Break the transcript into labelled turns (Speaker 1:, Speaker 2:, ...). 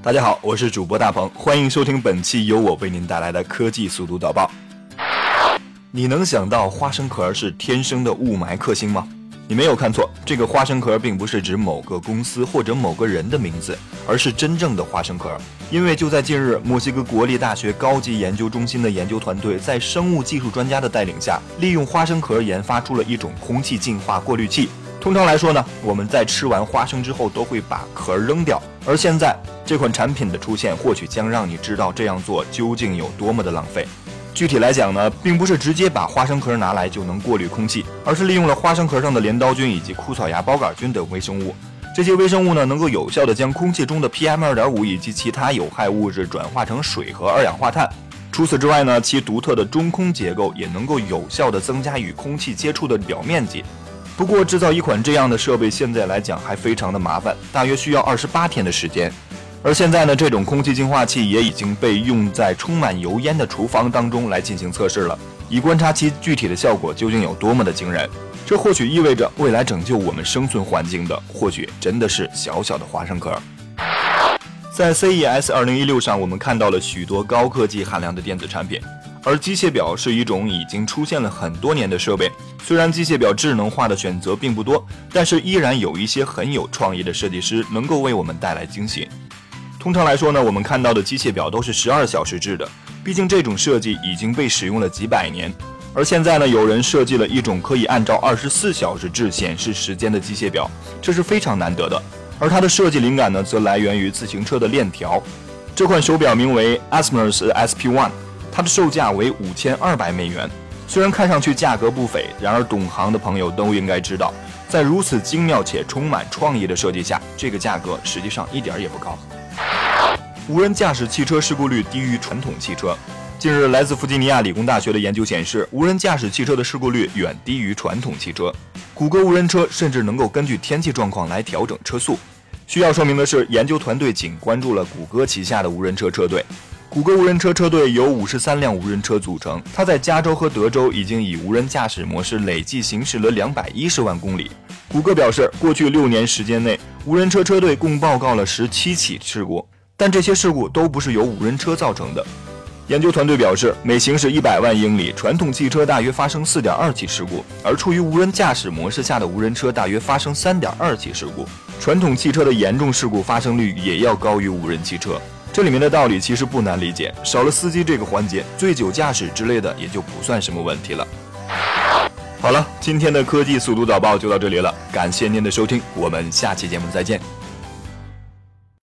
Speaker 1: 大家好，我是主播大鹏，欢迎收听本期由我为您带来的科技速读导报。你能想到花生壳儿是天生的雾霾克星吗？你没有看错，这个花生壳儿并不是指某个公司或者某个人的名字，而是真正的花生壳儿。因为就在近日，墨西哥国立大学高级研究中心的研究团队在生物技术专家的带领下，利用花生壳儿研发出了一种空气净化过滤器。通常来说呢，我们在吃完花生之后都会把壳扔掉，而现在这款产品的出现，或许将让你知道这样做究竟有多么的浪费。具体来讲呢，并不是直接把花生壳拿来就能过滤空气，而是利用了花生壳上的镰刀菌以及枯草芽孢杆菌等微生物。这些微生物呢，能够有效的将空气中的 PM 二点五以及其他有害物质转化成水和二氧化碳。除此之外呢，其独特的中空结构也能够有效的增加与空气接触的表面积。不过，制造一款这样的设备现在来讲还非常的麻烦，大约需要二十八天的时间。而现在呢，这种空气净化器也已经被用在充满油烟的厨房当中来进行测试了，以观察其具体的效果究竟有多么的惊人。这或许意味着未来拯救我们生存环境的，或许真的是小小的花生壳。在 CES 2016上，我们看到了许多高科技含量的电子产品，而机械表是一种已经出现了很多年的设备。虽然机械表智能化的选择并不多，但是依然有一些很有创意的设计师能够为我们带来惊喜。通常来说呢，我们看到的机械表都是十二小时制的，毕竟这种设计已经被使用了几百年。而现在呢，有人设计了一种可以按照二十四小时制显示时间的机械表，这是非常难得的。而它的设计灵感呢，则来源于自行车的链条。这款手表名为 Asmers SP One，它的售价为五千二百美元。虽然看上去价格不菲，然而懂行的朋友都应该知道，在如此精妙且充满创意的设计下，这个价格实际上一点也不高。无人驾驶汽车事故率低于传统汽车。近日，来自弗吉尼亚理工大学的研究显示，无人驾驶汽车的事故率远低于传统汽车。谷歌无人车甚至能够根据天气状况来调整车速。需要说明的是，研究团队仅关注了谷歌旗下的无人车车队。谷歌无人车车队由五十三辆无人车组成，它在加州和德州已经以无人驾驶模式累计行驶了两百一十万公里。谷歌表示，过去六年时间内，无人车车队共报告了十七起事故。但这些事故都不是由无人车造成的。研究团队表示，每行驶一百万英里，传统汽车大约发生四点二起事故，而处于无人驾驶模式下的无人车大约发生三点二起事故。传统汽车的严重事故发生率也要高于无人汽车。这里面的道理其实不难理解，少了司机这个环节，醉酒驾驶之类的也就不算什么问题了。好了，今天的科技速度早报就到这里了，感谢您的收听，我们下期节目再见。